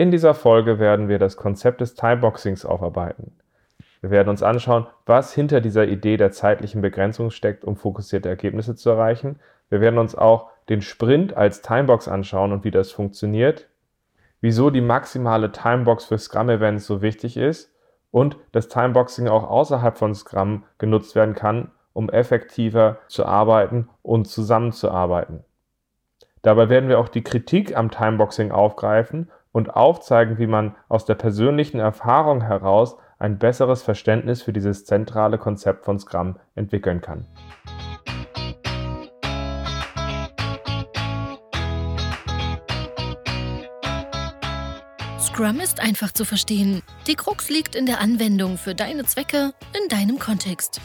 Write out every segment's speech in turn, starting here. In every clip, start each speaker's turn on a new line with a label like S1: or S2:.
S1: In dieser Folge werden wir das Konzept des Timeboxings aufarbeiten. Wir werden uns anschauen, was hinter dieser Idee der zeitlichen Begrenzung steckt, um fokussierte Ergebnisse zu erreichen. Wir werden uns auch den Sprint als Timebox anschauen und wie das funktioniert, wieso die maximale Timebox für Scrum-Events so wichtig ist und dass Timeboxing auch außerhalb von Scrum genutzt werden kann, um effektiver zu arbeiten und zusammenzuarbeiten. Dabei werden wir auch die Kritik am Timeboxing aufgreifen und aufzeigen, wie man aus der persönlichen Erfahrung heraus ein besseres Verständnis für dieses zentrale Konzept von Scrum entwickeln kann.
S2: Scrum ist einfach zu verstehen. Die Krux liegt in der Anwendung für deine Zwecke in deinem Kontext.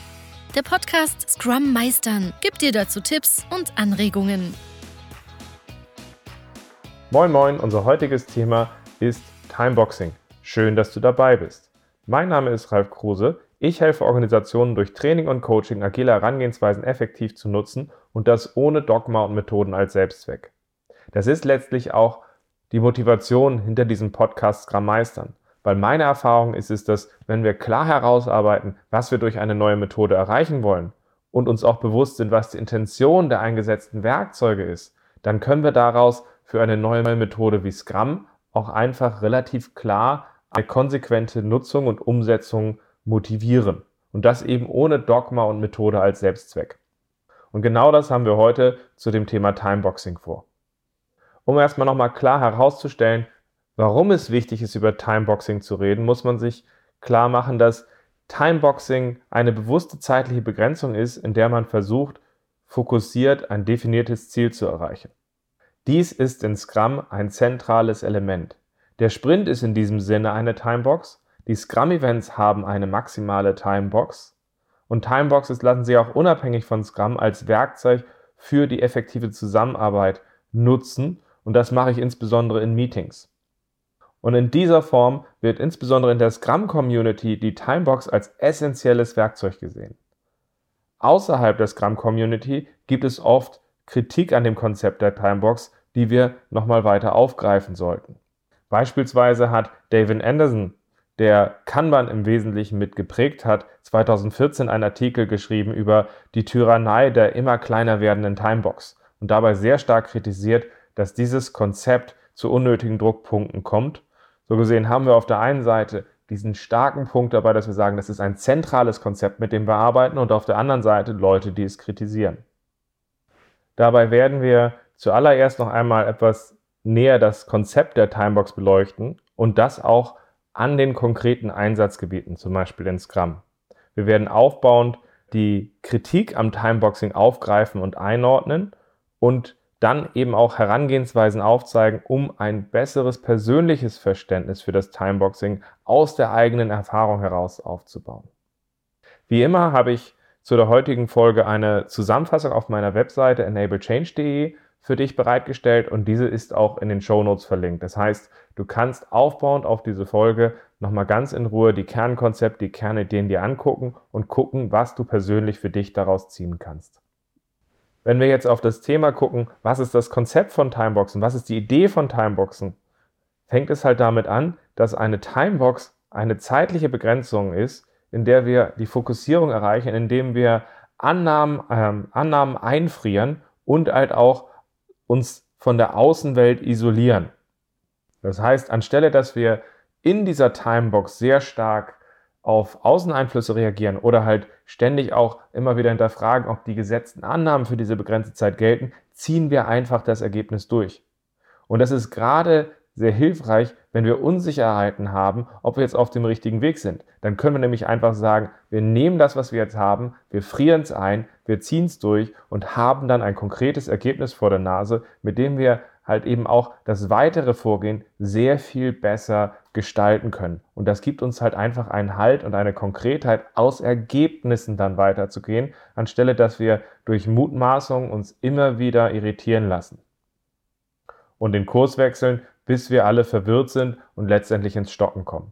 S2: Der Podcast Scrum Meistern gibt dir dazu Tipps und Anregungen.
S1: Moin Moin, unser heutiges Thema ist Timeboxing. Schön, dass du dabei bist. Mein Name ist Ralf Kruse. Ich helfe Organisationen durch Training und Coaching agile Herangehensweisen effektiv zu nutzen und das ohne Dogma und Methoden als Selbstzweck. Das ist letztlich auch die Motivation hinter diesem Podcast Scrum Meistern. Weil meine Erfahrung ist es, dass wenn wir klar herausarbeiten, was wir durch eine neue Methode erreichen wollen und uns auch bewusst sind, was die Intention der eingesetzten Werkzeuge ist, dann können wir daraus für eine neue Methode wie Scrum auch einfach relativ klar eine konsequente Nutzung und Umsetzung motivieren. Und das eben ohne Dogma und Methode als Selbstzweck. Und genau das haben wir heute zu dem Thema Timeboxing vor. Um erstmal nochmal klar herauszustellen, warum es wichtig ist, über Timeboxing zu reden, muss man sich klar machen, dass Timeboxing eine bewusste zeitliche Begrenzung ist, in der man versucht, fokussiert ein definiertes Ziel zu erreichen. Dies ist in Scrum ein zentrales Element. Der Sprint ist in diesem Sinne eine Timebox, die Scrum-Events haben eine maximale Timebox und Timeboxes lassen sich auch unabhängig von Scrum als Werkzeug für die effektive Zusammenarbeit nutzen und das mache ich insbesondere in Meetings. Und in dieser Form wird insbesondere in der Scrum-Community die Timebox als essentielles Werkzeug gesehen. Außerhalb der Scrum-Community gibt es oft Kritik an dem Konzept der Timebox, die wir nochmal weiter aufgreifen sollten. Beispielsweise hat David Anderson, der Kanban im Wesentlichen mit geprägt hat, 2014 einen Artikel geschrieben über die Tyrannei der immer kleiner werdenden Timebox und dabei sehr stark kritisiert, dass dieses Konzept zu unnötigen Druckpunkten kommt. So gesehen haben wir auf der einen Seite diesen starken Punkt dabei, dass wir sagen, das ist ein zentrales Konzept, mit dem wir arbeiten, und auf der anderen Seite Leute, die es kritisieren. Dabei werden wir zuallererst noch einmal etwas näher das Konzept der Timebox beleuchten und das auch an den konkreten Einsatzgebieten, zum Beispiel in Scrum. Wir werden aufbauend die Kritik am Timeboxing aufgreifen und einordnen und dann eben auch Herangehensweisen aufzeigen, um ein besseres persönliches Verständnis für das Timeboxing aus der eigenen Erfahrung heraus aufzubauen. Wie immer habe ich zu der heutigen Folge eine Zusammenfassung auf meiner Webseite enablechange.de für dich bereitgestellt und diese ist auch in den Show Notes verlinkt. Das heißt, du kannst aufbauend auf diese Folge nochmal ganz in Ruhe die Kernkonzepte, die Kernideen dir angucken und gucken, was du persönlich für dich daraus ziehen kannst. Wenn wir jetzt auf das Thema gucken, was ist das Konzept von Timeboxen, was ist die Idee von Timeboxen, fängt es halt damit an, dass eine Timebox eine zeitliche Begrenzung ist, in der wir die Fokussierung erreichen, indem wir Annahmen, ähm, Annahmen einfrieren und halt auch uns von der Außenwelt isolieren. Das heißt, anstelle dass wir in dieser Timebox sehr stark auf Außeneinflüsse reagieren oder halt ständig auch immer wieder hinterfragen, ob die gesetzten Annahmen für diese begrenzte Zeit gelten, ziehen wir einfach das Ergebnis durch. Und das ist gerade sehr hilfreich, wenn wir Unsicherheiten haben, ob wir jetzt auf dem richtigen Weg sind. Dann können wir nämlich einfach sagen, wir nehmen das, was wir jetzt haben, wir frieren es ein, wir ziehen es durch und haben dann ein konkretes Ergebnis vor der Nase, mit dem wir halt eben auch das weitere Vorgehen sehr viel besser gestalten können. Und das gibt uns halt einfach einen Halt und eine Konkretheit, aus Ergebnissen dann weiterzugehen, anstelle dass wir durch Mutmaßungen uns immer wieder irritieren lassen. Und den Kurs wechseln bis wir alle verwirrt sind und letztendlich ins Stocken kommen.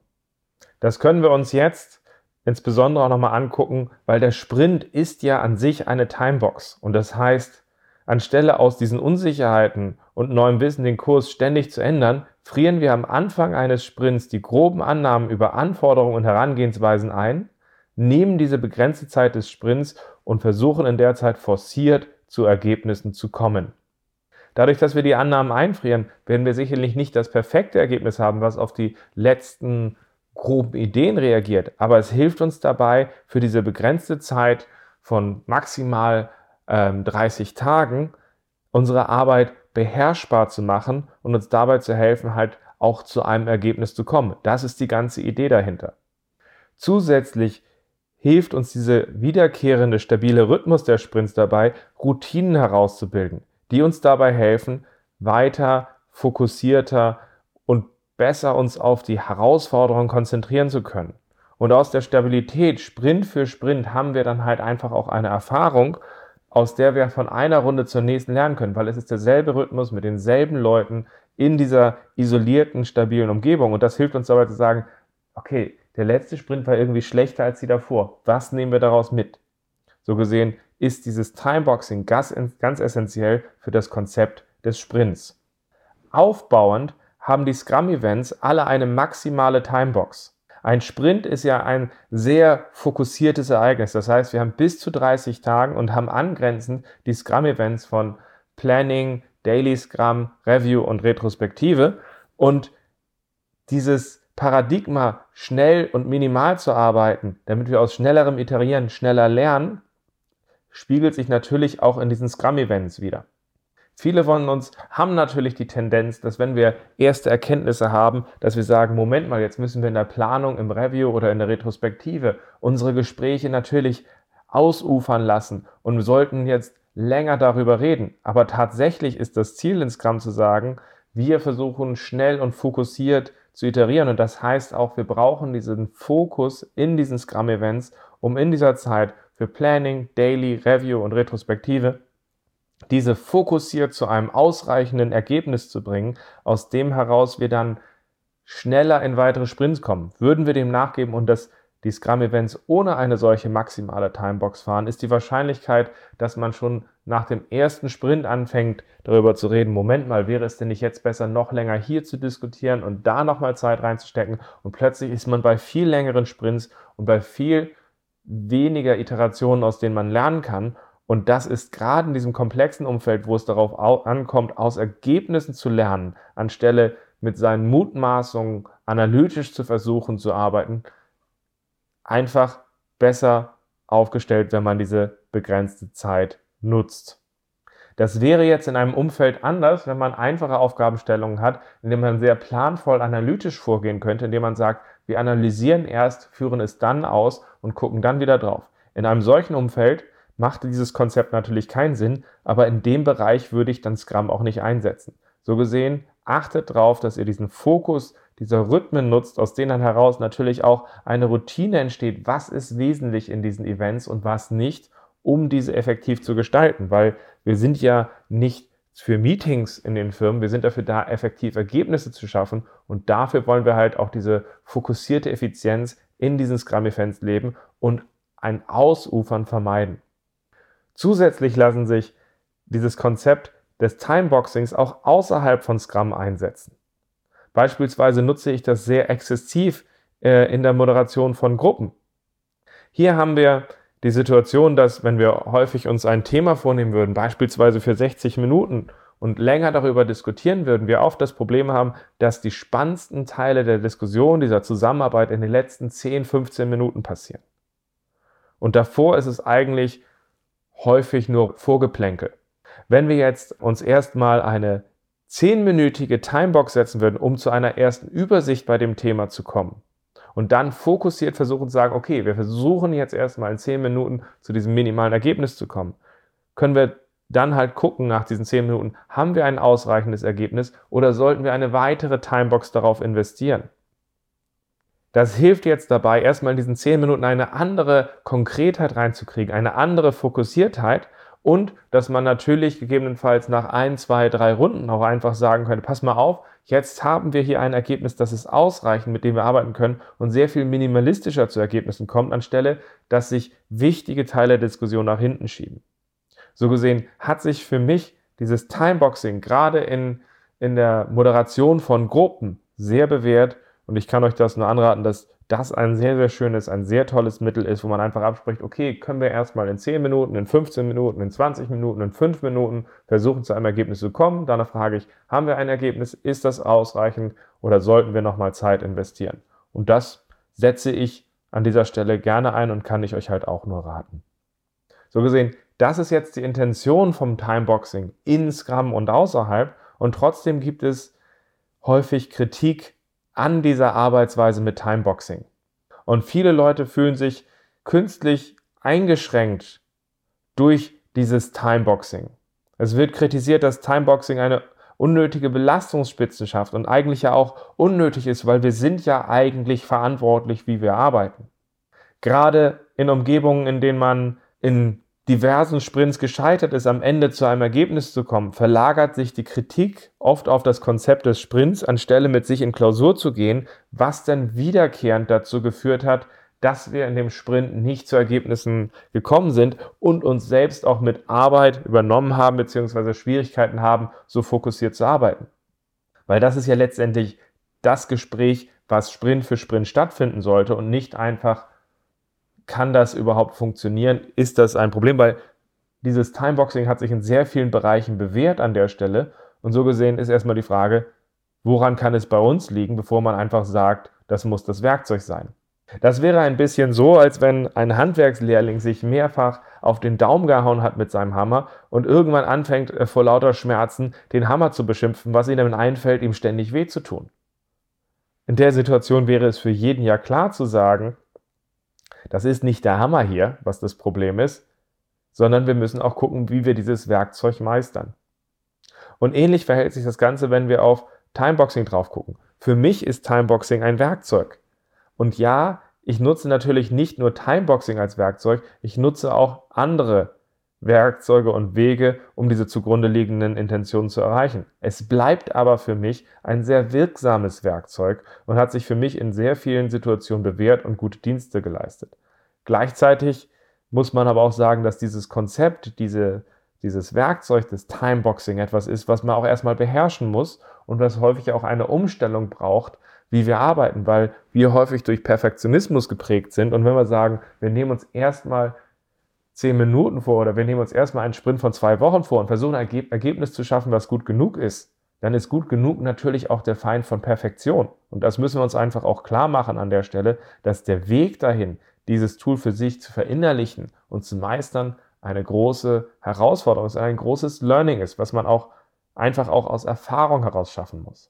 S1: Das können wir uns jetzt insbesondere auch nochmal angucken, weil der Sprint ist ja an sich eine Timebox. Und das heißt, anstelle aus diesen Unsicherheiten und neuem Wissen den Kurs ständig zu ändern, frieren wir am Anfang eines Sprints die groben Annahmen über Anforderungen und Herangehensweisen ein, nehmen diese begrenzte Zeit des Sprints und versuchen in der Zeit forciert zu Ergebnissen zu kommen. Dadurch, dass wir die Annahmen einfrieren, werden wir sicherlich nicht das perfekte Ergebnis haben, was auf die letzten groben Ideen reagiert, aber es hilft uns dabei, für diese begrenzte Zeit von maximal ähm, 30 Tagen unsere Arbeit beherrschbar zu machen und uns dabei zu helfen, halt auch zu einem Ergebnis zu kommen. Das ist die ganze Idee dahinter. Zusätzlich hilft uns diese wiederkehrende stabile Rhythmus der Sprints dabei, Routinen herauszubilden, die uns dabei helfen, weiter fokussierter und besser uns auf die Herausforderungen konzentrieren zu können. Und aus der Stabilität Sprint für Sprint haben wir dann halt einfach auch eine Erfahrung, aus der wir von einer Runde zur nächsten lernen können, weil es ist derselbe Rhythmus mit denselben Leuten in dieser isolierten, stabilen Umgebung. Und das hilft uns dabei zu sagen, okay, der letzte Sprint war irgendwie schlechter als die davor. Was nehmen wir daraus mit? So gesehen ist dieses Timeboxing ganz, ganz essentiell für das Konzept des Sprints. Aufbauend haben die Scrum-Events alle eine maximale Timebox. Ein Sprint ist ja ein sehr fokussiertes Ereignis. Das heißt, wir haben bis zu 30 Tagen und haben angrenzend die Scrum-Events von Planning, Daily Scrum, Review und Retrospektive. Und dieses Paradigma, schnell und minimal zu arbeiten, damit wir aus schnellerem Iterieren schneller lernen, spiegelt sich natürlich auch in diesen Scrum-Events wieder. Viele von uns haben natürlich die Tendenz, dass wenn wir erste Erkenntnisse haben, dass wir sagen, Moment mal, jetzt müssen wir in der Planung, im Review oder in der Retrospektive unsere Gespräche natürlich ausufern lassen und wir sollten jetzt länger darüber reden. Aber tatsächlich ist das Ziel in Scrum zu sagen, wir versuchen schnell und fokussiert zu iterieren und das heißt auch, wir brauchen diesen Fokus in diesen Scrum-Events, um in dieser Zeit für Planning, Daily, Review und Retrospektive diese fokussiert zu einem ausreichenden Ergebnis zu bringen, aus dem heraus wir dann schneller in weitere Sprints kommen. Würden wir dem nachgeben und das, die Scrum-Events ohne eine solche maximale Timebox fahren, ist die Wahrscheinlichkeit, dass man schon nach dem ersten Sprint anfängt, darüber zu reden, Moment mal, wäre es denn nicht jetzt besser, noch länger hier zu diskutieren und da nochmal Zeit reinzustecken und plötzlich ist man bei viel längeren Sprints und bei viel weniger Iterationen, aus denen man lernen kann und das ist gerade in diesem komplexen Umfeld, wo es darauf ankommt, aus Ergebnissen zu lernen, anstelle mit seinen Mutmaßungen analytisch zu versuchen zu arbeiten, einfach besser aufgestellt, wenn man diese begrenzte Zeit nutzt. Das wäre jetzt in einem Umfeld anders, wenn man einfache Aufgabenstellungen hat, indem man sehr planvoll analytisch vorgehen könnte, indem man sagt, wir analysieren erst, führen es dann aus und gucken dann wieder drauf. In einem solchen Umfeld macht dieses Konzept natürlich keinen Sinn, aber in dem Bereich würde ich dann Scrum auch nicht einsetzen. So gesehen, achtet darauf, dass ihr diesen Fokus dieser Rhythmen nutzt, aus denen heraus natürlich auch eine Routine entsteht, was ist wesentlich in diesen Events und was nicht, um diese effektiv zu gestalten, weil wir sind ja nicht für Meetings in den Firmen, wir sind dafür da, effektiv Ergebnisse zu schaffen und dafür wollen wir halt auch diese fokussierte Effizienz in diesen Scrum-Events leben und ein Ausufern vermeiden. Zusätzlich lassen sich dieses Konzept des Timeboxings auch außerhalb von Scrum einsetzen. Beispielsweise nutze ich das sehr exzessiv äh, in der Moderation von Gruppen. Hier haben wir die Situation, dass wenn wir häufig uns ein Thema vornehmen würden, beispielsweise für 60 Minuten und länger darüber diskutieren würden, wir oft das Problem haben, dass die spannendsten Teile der Diskussion, dieser Zusammenarbeit in den letzten 10, 15 Minuten passieren. Und davor ist es eigentlich häufig nur Vorgeplänkel. Wenn wir jetzt uns erstmal eine zehnminütige Timebox setzen würden, um zu einer ersten Übersicht bei dem Thema zu kommen und dann fokussiert versuchen zu sagen, okay, wir versuchen jetzt erstmal in zehn Minuten zu diesem minimalen Ergebnis zu kommen, können wir dann halt gucken nach diesen zehn Minuten, haben wir ein ausreichendes Ergebnis oder sollten wir eine weitere Timebox darauf investieren? Das hilft jetzt dabei, erstmal in diesen zehn Minuten eine andere Konkretheit reinzukriegen, eine andere Fokussiertheit und dass man natürlich gegebenenfalls nach ein, zwei, drei Runden auch einfach sagen könnte, pass mal auf, jetzt haben wir hier ein Ergebnis, das ist ausreichend, mit dem wir arbeiten können und sehr viel minimalistischer zu Ergebnissen kommt, anstelle, dass sich wichtige Teile der Diskussion nach hinten schieben. So gesehen hat sich für mich dieses Timeboxing gerade in in der Moderation von Gruppen sehr bewährt und ich kann euch das nur anraten, dass das ein sehr, sehr schönes, ein sehr tolles Mittel ist, wo man einfach abspricht, okay, können wir erstmal in 10 Minuten, in 15 Minuten, in 20 Minuten, in 5 Minuten versuchen zu einem Ergebnis zu kommen. Danach frage ich, haben wir ein Ergebnis? Ist das ausreichend oder sollten wir nochmal Zeit investieren? Und das setze ich an dieser Stelle gerne ein und kann ich euch halt auch nur raten. So gesehen, das ist jetzt die Intention vom Timeboxing in Scrum und außerhalb und trotzdem gibt es häufig Kritik an dieser Arbeitsweise mit Timeboxing. Und viele Leute fühlen sich künstlich eingeschränkt durch dieses Timeboxing. Es wird kritisiert, dass Timeboxing eine unnötige Belastungsspitze schafft und eigentlich ja auch unnötig ist, weil wir sind ja eigentlich verantwortlich, wie wir arbeiten. Gerade in Umgebungen, in denen man in diversen Sprints gescheitert ist, am Ende zu einem Ergebnis zu kommen, verlagert sich die Kritik oft auf das Konzept des Sprints, anstelle mit sich in Klausur zu gehen, was dann wiederkehrend dazu geführt hat, dass wir in dem Sprint nicht zu Ergebnissen gekommen sind und uns selbst auch mit Arbeit übernommen haben, beziehungsweise Schwierigkeiten haben, so fokussiert zu arbeiten. Weil das ist ja letztendlich das Gespräch, was Sprint für Sprint stattfinden sollte und nicht einfach kann das überhaupt funktionieren? Ist das ein Problem? Weil dieses Timeboxing hat sich in sehr vielen Bereichen bewährt an der Stelle. Und so gesehen ist erstmal die Frage, woran kann es bei uns liegen, bevor man einfach sagt, das muss das Werkzeug sein. Das wäre ein bisschen so, als wenn ein Handwerkslehrling sich mehrfach auf den Daumen gehauen hat mit seinem Hammer und irgendwann anfängt äh, vor lauter Schmerzen den Hammer zu beschimpfen, was ihm einfällt, ihm ständig weh zu tun. In der Situation wäre es für jeden ja klar zu sagen, das ist nicht der Hammer hier, was das Problem ist, sondern wir müssen auch gucken, wie wir dieses Werkzeug meistern. Und ähnlich verhält sich das Ganze, wenn wir auf Timeboxing drauf gucken. Für mich ist Timeboxing ein Werkzeug. Und ja, ich nutze natürlich nicht nur Timeboxing als Werkzeug, ich nutze auch andere Werkzeuge und Wege, um diese zugrunde liegenden Intentionen zu erreichen. Es bleibt aber für mich ein sehr wirksames Werkzeug und hat sich für mich in sehr vielen Situationen bewährt und gute Dienste geleistet. Gleichzeitig muss man aber auch sagen, dass dieses Konzept, diese, dieses Werkzeug des Timeboxing etwas ist, was man auch erstmal beherrschen muss und was häufig auch eine Umstellung braucht, wie wir arbeiten, weil wir häufig durch Perfektionismus geprägt sind und wenn wir sagen, wir nehmen uns erstmal zehn Minuten vor oder wir nehmen uns erstmal einen Sprint von zwei Wochen vor und versuchen ein Ergebnis zu schaffen, was gut genug ist, dann ist gut genug natürlich auch der Feind von Perfektion. Und das müssen wir uns einfach auch klar machen an der Stelle, dass der Weg dahin, dieses Tool für sich zu verinnerlichen und zu meistern, eine große Herausforderung ist, ein großes Learning ist, was man auch einfach auch aus Erfahrung heraus schaffen muss.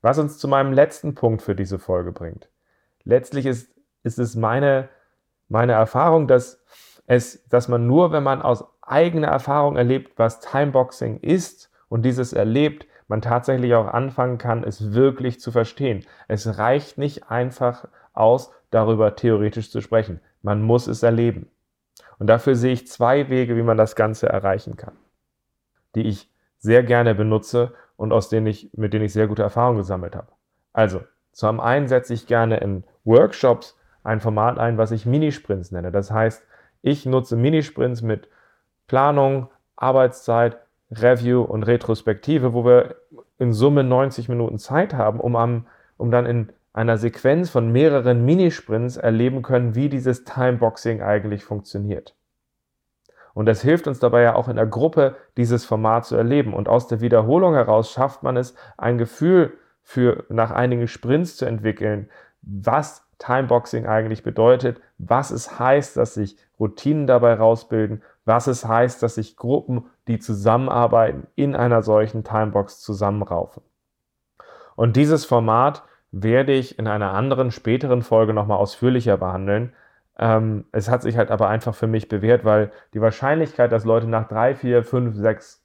S1: Was uns zu meinem letzten Punkt für diese Folge bringt. Letztlich ist, ist es meine, meine Erfahrung, dass es, dass man nur, wenn man aus eigener Erfahrung erlebt, was Timeboxing ist und dieses erlebt, man tatsächlich auch anfangen kann, es wirklich zu verstehen. Es reicht nicht einfach aus, darüber theoretisch zu sprechen. Man muss es erleben. Und dafür sehe ich zwei Wege, wie man das Ganze erreichen kann, die ich sehr gerne benutze und aus denen ich, mit denen ich sehr gute Erfahrungen gesammelt habe. Also, zum einen setze ich gerne in Workshops ein Format ein, was ich Minisprints nenne. Das heißt, ich nutze Minisprints mit Planung, Arbeitszeit, Review und Retrospektive, wo wir in Summe 90 Minuten Zeit haben, um, am, um dann in einer Sequenz von mehreren Minisprints erleben können, wie dieses Timeboxing eigentlich funktioniert. Und das hilft uns dabei ja auch in der Gruppe, dieses Format zu erleben. Und aus der Wiederholung heraus schafft man es, ein Gefühl für nach einigen Sprints zu entwickeln, was Timeboxing eigentlich bedeutet, was es heißt, dass sich Routinen dabei rausbilden, was es heißt, dass sich Gruppen, die zusammenarbeiten, in einer solchen Timebox zusammenraufen. Und dieses Format werde ich in einer anderen, späteren Folge nochmal ausführlicher behandeln. Ähm, es hat sich halt aber einfach für mich bewährt, weil die Wahrscheinlichkeit, dass Leute nach drei, vier, fünf, sechs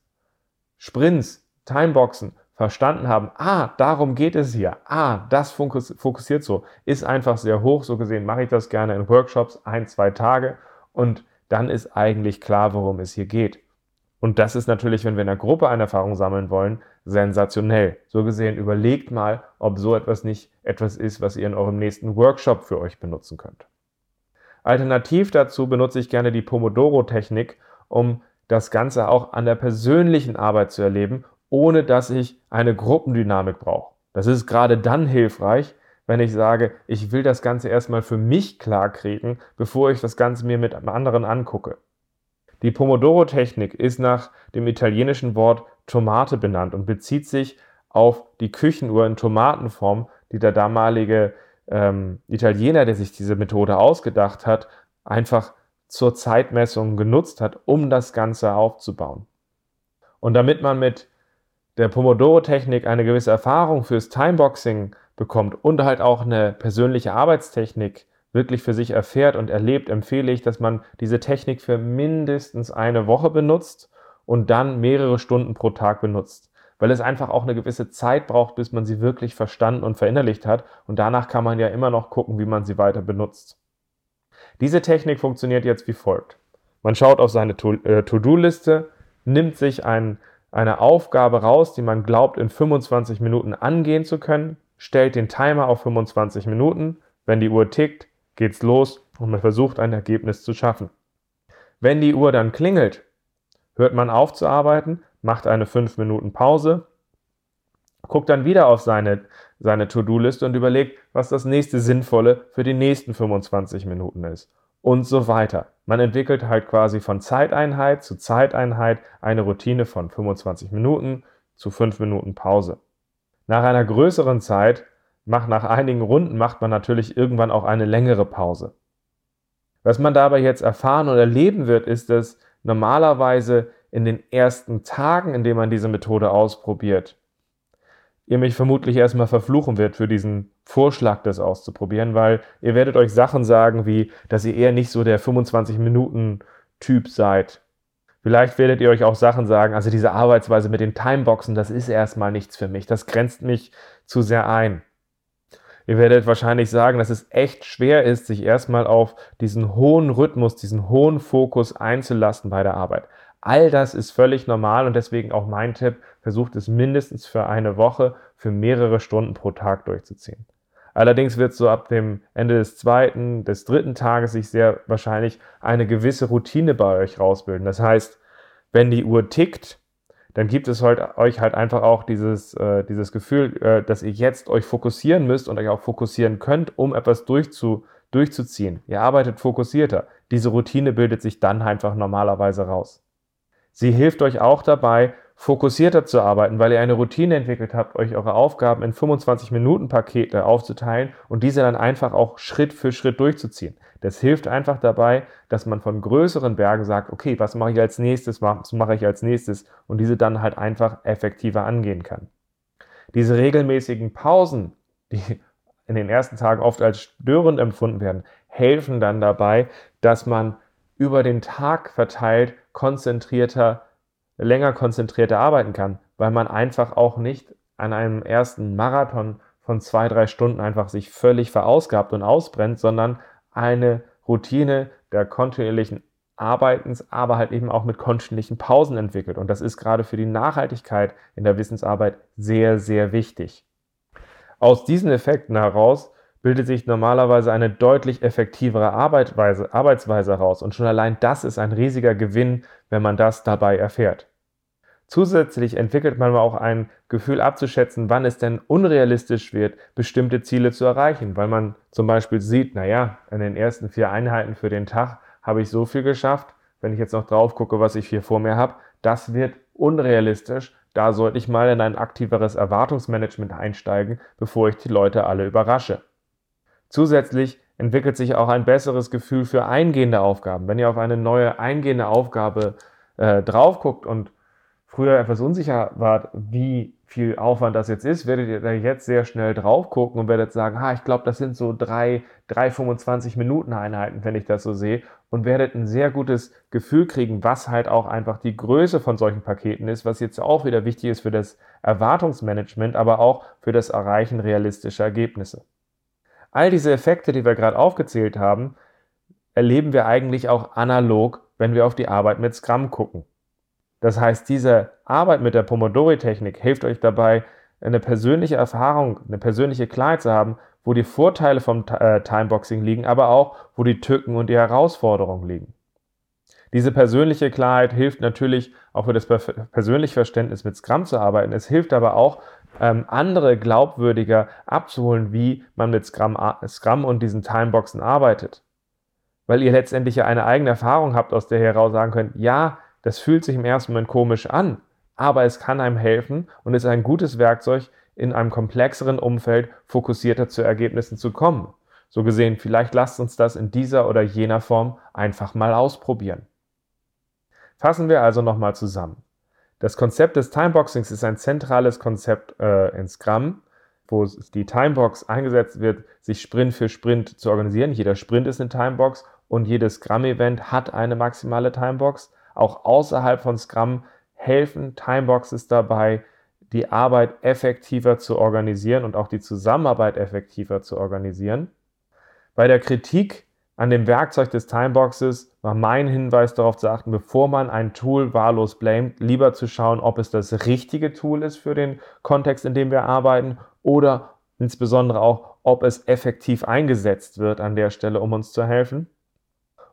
S1: Sprints Timeboxen verstanden haben, ah, darum geht es hier, ah, das fokussiert so, ist einfach sehr hoch. So gesehen mache ich das gerne in Workshops, ein, zwei Tage und dann ist eigentlich klar, worum es hier geht. Und das ist natürlich, wenn wir in der Gruppe eine Erfahrung sammeln wollen, sensationell. So gesehen, überlegt mal, ob so etwas nicht etwas ist, was ihr in eurem nächsten Workshop für euch benutzen könnt. Alternativ dazu benutze ich gerne die Pomodoro-Technik, um das Ganze auch an der persönlichen Arbeit zu erleben ohne dass ich eine Gruppendynamik brauche. Das ist gerade dann hilfreich, wenn ich sage, ich will das Ganze erstmal für mich klarkriegen, bevor ich das Ganze mir mit einem anderen angucke. Die Pomodoro-Technik ist nach dem italienischen Wort Tomate benannt und bezieht sich auf die Küchenuhr in Tomatenform, die der damalige ähm, Italiener, der sich diese Methode ausgedacht hat, einfach zur Zeitmessung genutzt hat, um das Ganze aufzubauen. Und damit man mit der Pomodoro-Technik eine gewisse Erfahrung fürs Timeboxing bekommt und halt auch eine persönliche Arbeitstechnik wirklich für sich erfährt und erlebt, empfehle ich, dass man diese Technik für mindestens eine Woche benutzt und dann mehrere Stunden pro Tag benutzt. Weil es einfach auch eine gewisse Zeit braucht, bis man sie wirklich verstanden und verinnerlicht hat. Und danach kann man ja immer noch gucken, wie man sie weiter benutzt. Diese Technik funktioniert jetzt wie folgt. Man schaut auf seine äh, To-Do-Liste, nimmt sich ein, eine Aufgabe raus, die man glaubt, in 25 Minuten angehen zu können, stellt den Timer auf 25 Minuten. Wenn die Uhr tickt, geht's los und man versucht ein Ergebnis zu schaffen. Wenn die Uhr dann klingelt, hört man auf zu arbeiten, macht eine 5 Minuten Pause, guckt dann wieder auf seine, seine To-Do-Liste und überlegt, was das nächste Sinnvolle für die nächsten 25 Minuten ist. Und so weiter. Man entwickelt halt quasi von Zeiteinheit zu Zeiteinheit eine Routine von 25 Minuten zu 5 Minuten Pause. Nach einer größeren Zeit, nach einigen Runden, macht man natürlich irgendwann auch eine längere Pause. Was man dabei jetzt erfahren und erleben wird, ist, dass normalerweise in den ersten Tagen, in denen man diese Methode ausprobiert, ihr mich vermutlich erstmal verfluchen wird für diesen Vorschlag, das auszuprobieren, weil ihr werdet euch Sachen sagen, wie, dass ihr eher nicht so der 25-Minuten-Typ seid. Vielleicht werdet ihr euch auch Sachen sagen, also diese Arbeitsweise mit den Timeboxen, das ist erstmal nichts für mich, das grenzt mich zu sehr ein. Ihr werdet wahrscheinlich sagen, dass es echt schwer ist, sich erstmal auf diesen hohen Rhythmus, diesen hohen Fokus einzulassen bei der Arbeit. All das ist völlig normal und deswegen auch mein Tipp, versucht es mindestens für eine Woche für mehrere Stunden pro Tag durchzuziehen. Allerdings wird so ab dem Ende des zweiten, des dritten Tages sich sehr wahrscheinlich eine gewisse Routine bei euch rausbilden. Das heißt, wenn die Uhr tickt, dann gibt es halt, euch halt einfach auch dieses, äh, dieses Gefühl, äh, dass ihr jetzt euch fokussieren müsst und euch auch fokussieren könnt, um etwas durchzu, durchzuziehen. Ihr arbeitet fokussierter. Diese Routine bildet sich dann einfach normalerweise raus. Sie hilft euch auch dabei, fokussierter zu arbeiten, weil ihr eine Routine entwickelt habt, euch eure Aufgaben in 25 Minuten Pakete aufzuteilen und diese dann einfach auch Schritt für Schritt durchzuziehen. Das hilft einfach dabei, dass man von größeren Bergen sagt, okay, was mache ich als nächstes, was mache ich als nächstes und diese dann halt einfach effektiver angehen kann. Diese regelmäßigen Pausen, die in den ersten Tagen oft als störend empfunden werden, helfen dann dabei, dass man über den Tag verteilt konzentrierter, länger konzentrierter arbeiten kann, weil man einfach auch nicht an einem ersten Marathon von zwei, drei Stunden einfach sich völlig verausgabt und ausbrennt, sondern eine Routine der kontinuierlichen Arbeitens, aber halt eben auch mit kontinuierlichen Pausen entwickelt. Und das ist gerade für die Nachhaltigkeit in der Wissensarbeit sehr, sehr wichtig. Aus diesen Effekten heraus bildet sich normalerweise eine deutlich effektivere Arbeitsweise heraus. Und schon allein das ist ein riesiger Gewinn, wenn man das dabei erfährt. Zusätzlich entwickelt man auch ein Gefühl abzuschätzen, wann es denn unrealistisch wird, bestimmte Ziele zu erreichen, weil man zum Beispiel sieht, naja, in den ersten vier Einheiten für den Tag habe ich so viel geschafft, wenn ich jetzt noch drauf gucke, was ich hier vor mir habe, das wird unrealistisch, da sollte ich mal in ein aktiveres Erwartungsmanagement einsteigen, bevor ich die Leute alle überrasche. Zusätzlich entwickelt sich auch ein besseres Gefühl für eingehende Aufgaben. Wenn ihr auf eine neue eingehende Aufgabe äh, drauf guckt und früher etwas unsicher wart, wie viel Aufwand das jetzt ist, werdet ihr da jetzt sehr schnell drauf gucken und werdet sagen, ha, ich glaube, das sind so drei, drei 25 Minuten Einheiten, wenn ich das so sehe und werdet ein sehr gutes Gefühl kriegen, was halt auch einfach die Größe von solchen Paketen ist, was jetzt auch wieder wichtig ist für das Erwartungsmanagement, aber auch für das Erreichen realistischer Ergebnisse. All diese Effekte, die wir gerade aufgezählt haben, erleben wir eigentlich auch analog, wenn wir auf die Arbeit mit Scrum gucken. Das heißt, diese Arbeit mit der Pomodori-Technik hilft euch dabei, eine persönliche Erfahrung, eine persönliche Klarheit zu haben, wo die Vorteile vom äh, Timeboxing liegen, aber auch, wo die Tücken und die Herausforderungen liegen. Diese persönliche Klarheit hilft natürlich auch für das persönliche Verständnis mit Scrum zu arbeiten. Es hilft aber auch, ähm, andere glaubwürdiger abzuholen, wie man mit Scrum, Scrum und diesen Timeboxen arbeitet. Weil ihr letztendlich ja eine eigene Erfahrung habt, aus der ihr heraus sagen könnt, ja, das fühlt sich im ersten Moment komisch an, aber es kann einem helfen und ist ein gutes Werkzeug, in einem komplexeren Umfeld fokussierter zu Ergebnissen zu kommen. So gesehen, vielleicht lasst uns das in dieser oder jener Form einfach mal ausprobieren. Fassen wir also nochmal zusammen. Das Konzept des Timeboxings ist ein zentrales Konzept äh, in Scrum, wo die Timebox eingesetzt wird, sich Sprint für Sprint zu organisieren. Jeder Sprint ist eine Timebox und jedes Scrum-Event hat eine maximale Timebox. Auch außerhalb von Scrum helfen Timeboxes dabei, die Arbeit effektiver zu organisieren und auch die Zusammenarbeit effektiver zu organisieren. Bei der Kritik an dem Werkzeug des Timeboxes war mein Hinweis darauf zu achten, bevor man ein Tool wahllos blamet, lieber zu schauen, ob es das richtige Tool ist für den Kontext, in dem wir arbeiten oder insbesondere auch, ob es effektiv eingesetzt wird an der Stelle, um uns zu helfen.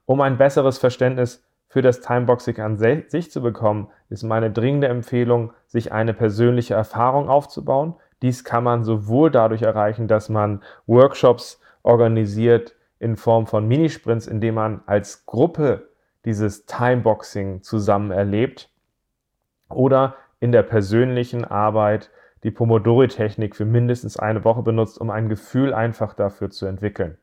S1: Um ein besseres Verständnis für das Timeboxing an sich zu bekommen, ist meine dringende Empfehlung, sich eine persönliche Erfahrung aufzubauen. Dies kann man sowohl dadurch erreichen, dass man Workshops organisiert in Form von Minisprints, indem man als Gruppe dieses Timeboxing zusammen erlebt oder in der persönlichen Arbeit die Pomodori-Technik für mindestens eine Woche benutzt, um ein Gefühl einfach dafür zu entwickeln.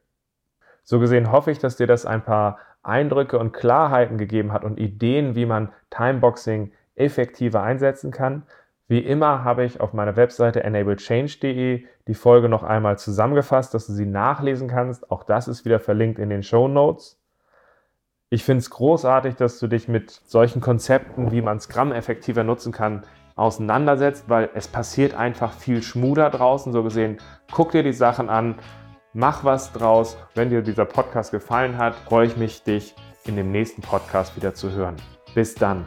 S1: So gesehen hoffe ich, dass dir das ein paar Eindrücke und Klarheiten gegeben hat und Ideen, wie man Timeboxing effektiver einsetzen kann. Wie immer habe ich auf meiner Webseite enablechange.de die Folge noch einmal zusammengefasst, dass du sie nachlesen kannst. Auch das ist wieder verlinkt in den Show Notes. Ich finde es großartig, dass du dich mit solchen Konzepten, wie man Scrum effektiver nutzen kann, auseinandersetzt, weil es passiert einfach viel Schmuder draußen. So gesehen, guck dir die Sachen an, Mach was draus. Wenn dir dieser Podcast gefallen hat, freue ich mich, dich in dem nächsten Podcast wieder zu hören. Bis dann.